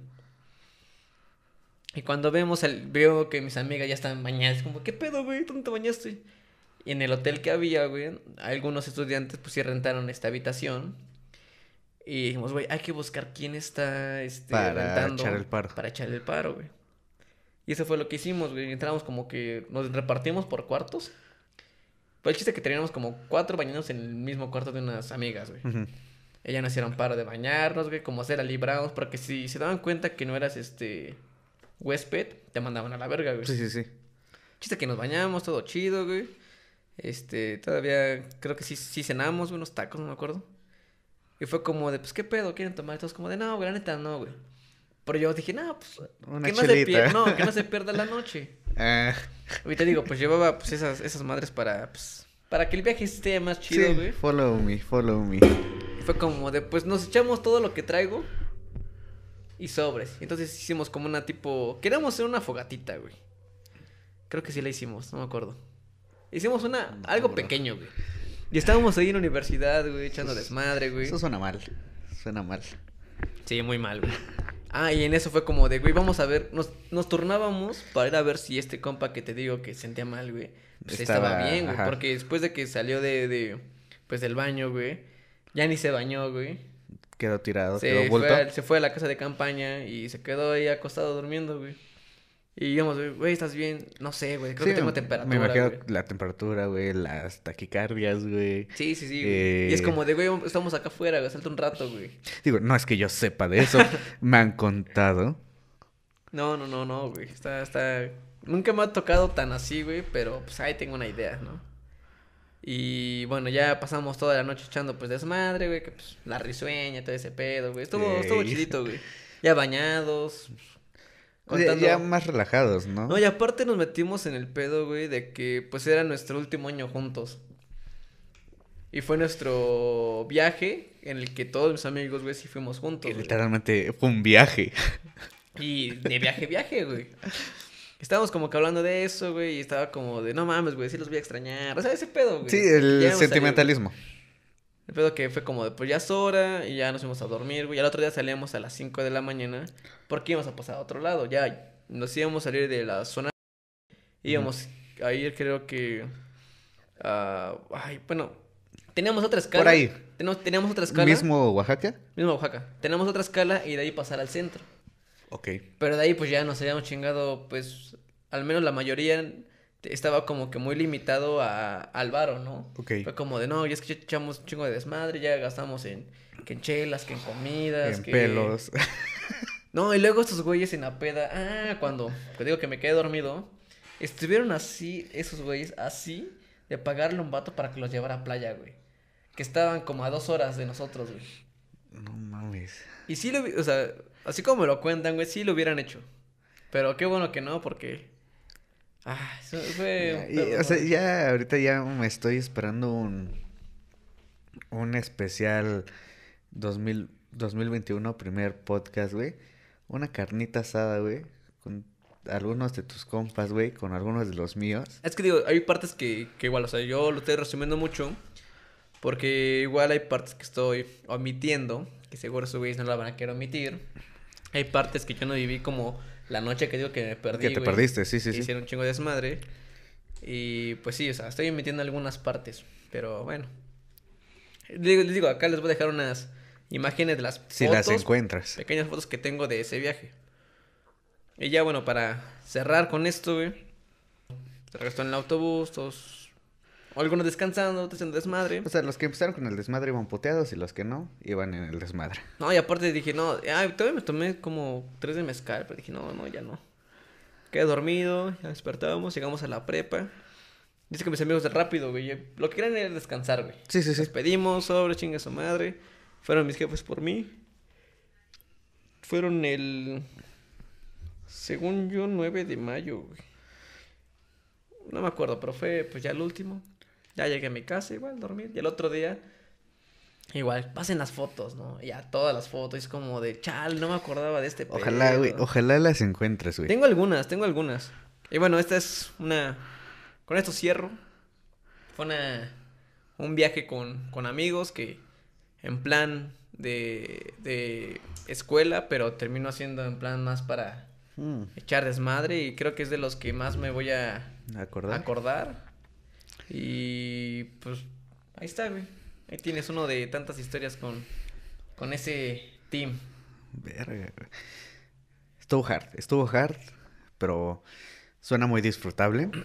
Y cuando vemos, el, veo que mis amigas ya están bañadas, como, ¿qué pedo, güey? ¿Dónde te bañaste? Y en el hotel que había, güey, algunos estudiantes, pues sí rentaron esta habitación. Y dijimos, güey, hay que buscar quién está, este,
Para
rentando.
echar el paro.
Para echar el paro, güey. Y eso fue lo que hicimos, güey. Entramos como que nos repartimos por cuartos. Fue el chiste que teníamos como cuatro bañados en el mismo cuarto de unas amigas, güey.
Ujú.
Ellas nos hicieron paro de bañarnos, güey, como hacer a libramos, porque si se daban cuenta que no eras este huésped, te mandaban a la verga, güey.
Sí, sí, sí.
Chiste que nos bañamos, todo chido, güey. Este, todavía creo que sí, sí cenamos, güey, unos tacos, no me acuerdo. Y fue como de, pues, ¿qué pedo? ¿Quieren tomar? Todos como de, no, güey, la neta, no, güey. Pero yo dije, no, pues,
Una
que no, se pierda, no, que no se <laughs> pierda la noche.
Ah,
te digo, pues llevaba pues esas, esas madres para, pues, para que el viaje esté más chido,
sí,
güey.
follow me, follow me.
Y fue como de, pues nos echamos todo lo que traigo y sobres. Entonces hicimos como una tipo. Queríamos hacer una fogatita, güey. Creo que sí la hicimos, no me acuerdo. Hicimos una. algo pequeño, güey. Y estábamos ahí en la universidad, güey, echando desmadre, güey.
Eso suena mal. Suena mal.
Sí, muy mal, güey. Ah, y en eso fue como de, güey, vamos a ver. Nos, nos turnábamos para ir a ver si este compa que te digo que sentía mal, güey. Pues estaba,
Estaba-
bien, güey.
ajá.
Porque después de que salió de, de. Pues del baño, güey. Ya ni se bañó, güey.
Quedó tirado,
Se
quedó
fue, se fue a la casa de campaña y se quedó ahí acostado durmiendo, güey. Y íbamos, güey, ¿estás bien? No sé, güey, creo
Sí,
que tengo temperatura,
Me imagino
güey.
la temperatura, güey, las taquicardias, güey.
Sí, sí, sí, güey.
Eh,
Y es como de, güey, estamos acá afuera, güey, salta un rato, güey.
Digo, no es que yo sepa de eso. <laughs> me han contado.
No, no, no, no, güey. Está, está... Nunca me ha tocado tan así, güey, pero pues ahí tengo una idea, ¿no? Y bueno, ya pasamos toda la noche echando pues desmadre, güey, que pues la risueña, todo ese pedo, güey. Estuvo, estuvo chidito, güey. Ya bañados. Contando-
Ya más relajados, ¿no?
No, y aparte nos metimos en el pedo, güey, de que pues era nuestro último año juntos. Y fue nuestro viaje en el que todos mis amigos, güey, sí fuimos juntos. Güey.
literalmente fue un viaje. <laughs>
Y de viaje, viaje, güey. Estábamos como que hablando de eso, güey, y estaba como de, no mames, güey, sí los voy a extrañar. O sea, ese pedo, güey.
Sí, el sentimentalismo.
El pedo que fue como de, pues ya es hora, y ya nos fuimos a dormir, güey. Y al otro día salíamos a las 5 de la mañana, porque íbamos a pasar a otro lado. Ya nos íbamos a salir de la zona. Íbamos a ir, creo que. ay, bueno. Teníamos otra escala.
Por ahí.
Teníamos, teníamos otra escala.
¿Mismo Oaxaca?
Mismo Oaxaca. Tenemos otra escala y de ahí pasar al centro.
Ok.
Pero de ahí pues ya nos habíamos chingado, pues, al menos la mayoría estaba como que muy limitado a, al varo, ¿no?
Ok.
Fue como de, no, ya es que ya echamos un chingo de desmadre, ya gastamos en, que en chelas, que en comidas,
En
que...
pelos. <laughs>
No, y luego estos güeyes en la peda, ah, cuando, te digo que me quedé dormido, estuvieron así, esos güeyes, así, de pagarle un vato para que los llevara a playa, güey. Que estaban como a dos horas de nosotros, güey.
No mames.
Y sí lo, o sea, así como me lo cuentan, güey, sí lo hubieran hecho. Pero qué bueno que no, porque... Ah, eso fue...
Y, o sea, ya ahorita ya me estoy esperando un un especial 2000, 2021 primer podcast, güey. Una carnita asada, güey, con algunos de tus compas, güey, con algunos de los míos.
Es que digo, hay partes que, que igual, o sea, yo lo estoy resumiendo mucho. Porque igual hay partes que estoy omitiendo, que seguro esos güeyes no la van a querer omitir. Hay partes que yo no viví como la noche que digo que me perdí,
Que te perdiste, sí, sí, sí.
Hicieron un chingo de desmadre. Y pues sí, o sea, estoy omitiendo algunas partes, pero bueno. Les digo, les digo, acá les voy a dejar unas imágenes de las
Si
fotos,
las encuentras.
pequeñas fotos que tengo de ese viaje. Y ya bueno, para cerrar con esto, güey. Se regresó en el autobús, todos... Algunos descansando, otros en desmadre.
O sea, los que empezaron con el desmadre iban puteados y los que no, iban en el desmadre.
No, y aparte dije, no, ay, todavía me tomé como tres de mezcal, pero dije, no, no, ya no. Quedé dormido, ya despertábamos, llegamos a la prepa. Dice que mis amigos de rápido, güey, lo que querían era descansar, güey.
Sí, sí, sí.
Nos pedimos, sobre, chingue su madre. Fueron mis jefes por mí. Fueron el. Según yo, 9 de mayo, güey. No me acuerdo, pero fue pues ya el último. Ya llegué a mi casa, igual, dormir. Y el otro día, igual, pasen las fotos, ¿no? Ya, todas las fotos. Es como de, chal, no me acordaba de este
Ojalá,
pedo".
güey, ojalá las encuentres, güey.
Tengo algunas, tengo algunas. Y bueno, esta es una... Con esto cierro. Fue una... Un viaje con, con amigos que en plan de, de escuela, pero terminó siendo en plan más para
Mm,
echar desmadre y creo que es de los que más me voy a
¿Acordar?
acordar. Y pues ahí está, güey. Ahí tienes uno de tantas historias con, con ese team.
Verga. Estuvo hard, estuvo hard, pero suena muy disfrutable. <clears throat>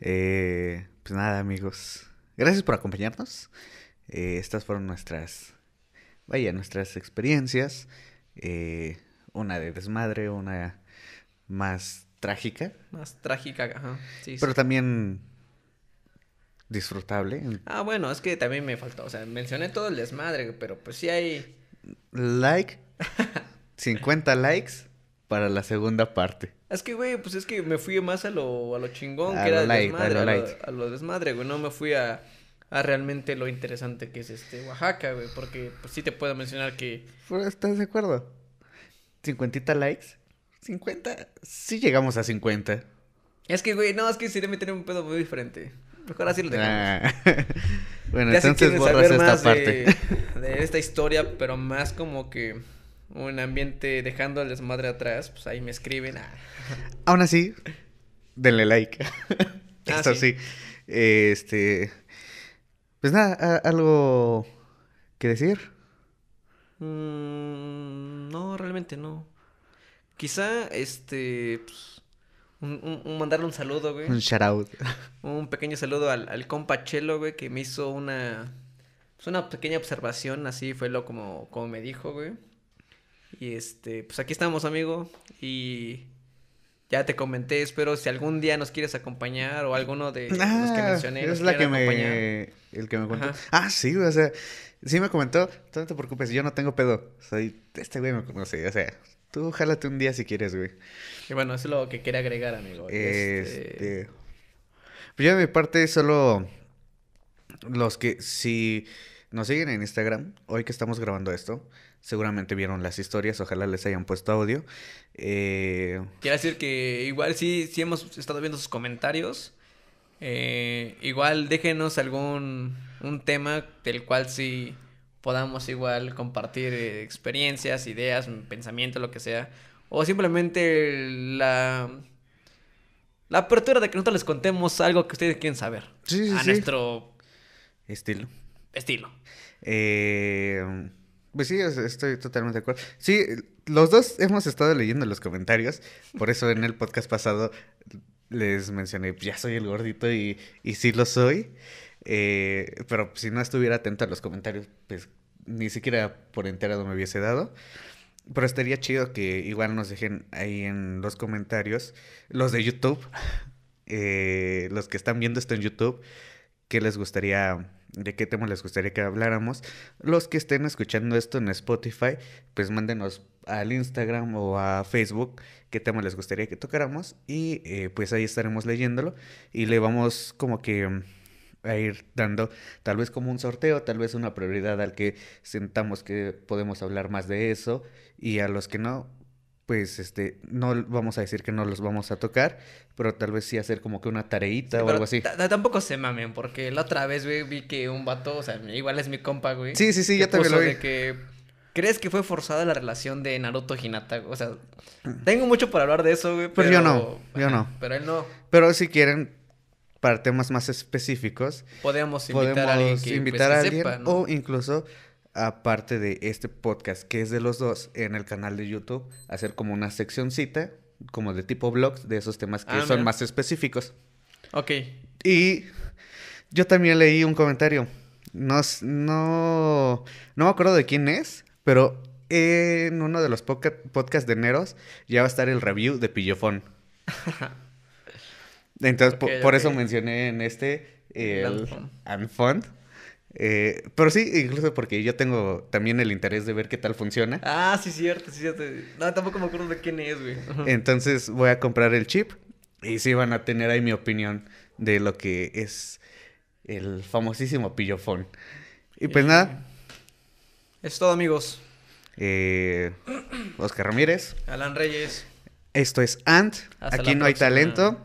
Eh, pues nada, amigos. Gracias por acompañarnos. Eh, estas fueron nuestras, vaya, nuestras experiencias. Eh, una de desmadre, una más trágica,
Más trágica, ajá. Sí,
pero
sí.
también disfrutable.
Ah, bueno, es que también me faltó. O sea, mencioné todo el desmadre, pero pues sí hay.
Like, <laughs> 50 likes para la segunda parte.
Es que, güey, pues es que me fui más a lo, a lo chingón,
A
que
lo
era el
light, a
desmadre,
lo
a lo,
light.
a lo desmadre, güey. No me fui a, a realmente lo interesante que es este Oaxaca, güey. Porque pues sí te puedo mencionar que.
Pero, ¿Estás de acuerdo? 50 likes. 50. Sí llegamos a 50.
Es que, güey, no, es que sería meter un pedo muy diferente. Mejor así lo dejamos.
Ah. <laughs> bueno,
Ya
entonces borras esta
más
parte.
de, <laughs> de esta historia, pero más como que un ambiente dejando el desmadre atrás, pues ahí me escriben. ah.
Aún así, denle like. <laughs>
Ah,
Eso
sí.
sí. Este. Pues nada, algo que decir.
Mm, no, realmente no. Quizá, este, pues, un, un- un mandarle un saludo, güey.
Un shout out. <laughs>
Un pequeño saludo al, al compa Chelo, güey, que me hizo una, pues una pequeña observación, así fue lo como, como me dijo, güey. Y este, pues aquí estamos, amigo, y ya te comenté, espero si algún día nos quieres acompañar o alguno de los que
Ah,
mencioné nos
es la que
acompañar.
me. El que me contó.
Ajá.
Ah, sí, o sea. Sí me comentó. No te preocupes, yo no tengo pedo. Soy. Este güey me conoce. O sea, tú jálate un día si quieres, güey.
Y bueno, eso es lo que quería agregar, amigo. Este,
Este. Pues yo de mi parte solo los que si nos siguen en Instagram, hoy que estamos grabando esto, seguramente vieron las historias, ojalá les hayan puesto audio. Eh,
Quiero decir que igual sí, sí hemos estado viendo sus comentarios. Eh, igual déjenos algún un tema del cual sí podamos igual compartir eh, experiencias, ideas, pensamientos, lo que sea. O simplemente la, la apertura de que nosotros les contemos algo que ustedes quieren saber.
Sí, sí,
a
sí.
nuestro
estilo.
estilo.
Eh, pues sí, es- estoy totalmente de acuerdo. Sí, los dos hemos estado leyendo los comentarios, por eso en el podcast pasado les mencioné, ya soy el gordito y, y sí lo soy, Eh, pero si no estuviera atento a los comentarios, pues ni siquiera por enterado me hubiese dado. Pero estaría chido que igual nos dejen ahí en los comentarios, los de YouTube, <laughs> eh, los que están viendo esto en YouTube, qué les gustaría, de qué tema les gustaría que habláramos. Los que estén escuchando esto en Spotify, pues mándenos al Instagram o a Facebook qué tema les gustaría que tocáramos y eh, pues ahí estaremos leyéndolo y le vamos como que a ir dando tal vez como un sorteo, tal vez una prioridad al que sentamos que podemos hablar más de eso y a los que no, pues este, no vamos a decir que no los vamos a tocar, pero tal vez sí hacer como que una tareita
Sí,
o
pero
algo así.
ta- ta- Tampoco se mamen, porque la otra vez, güey, vi que un vato, o sea, igual es mi compa, güey.
Sí, sí, sí, yo también lo vi.
de que ¿Crees que fue forzada la relación de Naruto y Hinata? O sea, tengo mucho por hablar de eso, güey.
Pero yo no, yo no. <laughs>
Pero él no.
Pero si quieren, para temas más específicos,
invitar
podemos
a alguien que, pues,
invitar a alguien
sepa, ¿no?
o incluso aparte de este podcast que es de los dos en el canal de YouTube hacer como una seccioncita como de tipo blogs de esos temas que
Ah,
son
mira.
más específicos.
Ok.
Y yo también leí un comentario. No, no, no me acuerdo de quién es, pero en uno de los podca- podcasts de Neros ya va a estar el review de Pillofón. <laughs> Entonces, por,
ok.
eso mencioné en este
El.
Eh, pero sí, incluso porque yo tengo también el interés de ver qué tal funciona.
Ah, sí, cierto, sí, cierto. No, tampoco me acuerdo de quién es, güey.
Entonces voy a comprar el chip y sí van a tener ahí mi opinión de lo que es el famosísimo pillofón. Y pues
Y-
nada,
Es todo, amigos.
eh, Oscar Ramírez,
Alan Reyes.
esto es Ant,
Hasta
aquí no hay talento.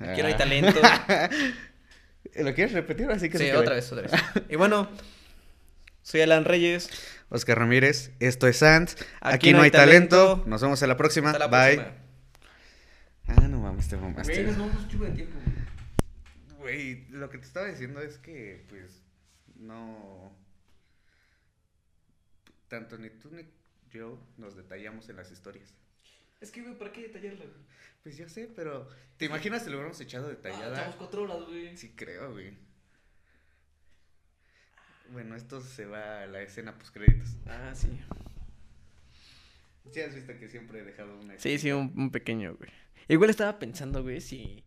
Aquí no hay talento. <laughs>
¿Lo quieres repetir? Así que
Sí, otra vez, otra vez. Y bueno, soy Alan Reyes.
Oscar Ramírez, esto es Ant, aquí, no hay talento. Nos vemos en la próxima.
Hasta la
Bye.
próxima.
Ah, no mames, te
Güey,
mamaste.
nos vamos un chico de tiempo, güey.
Güey, lo que te estaba diciendo es que, pues, no. Tanto ni tú ni yo nos detallamos en las historias.
Es que, güey, ¿para qué detallarla, güey?
Pues yo sé, pero. ¿Te imaginas si lo hubiéramos echado
Ah,
detallada?
estamos cuatro horas, güey.
Sí, creo, güey. Bueno, esto se va a la escena post créditos.
Ah, sí.
Sí, has visto que siempre he dejado una.
Sí, sí, un, un pequeño, güey. Igual estaba pensando, güey, si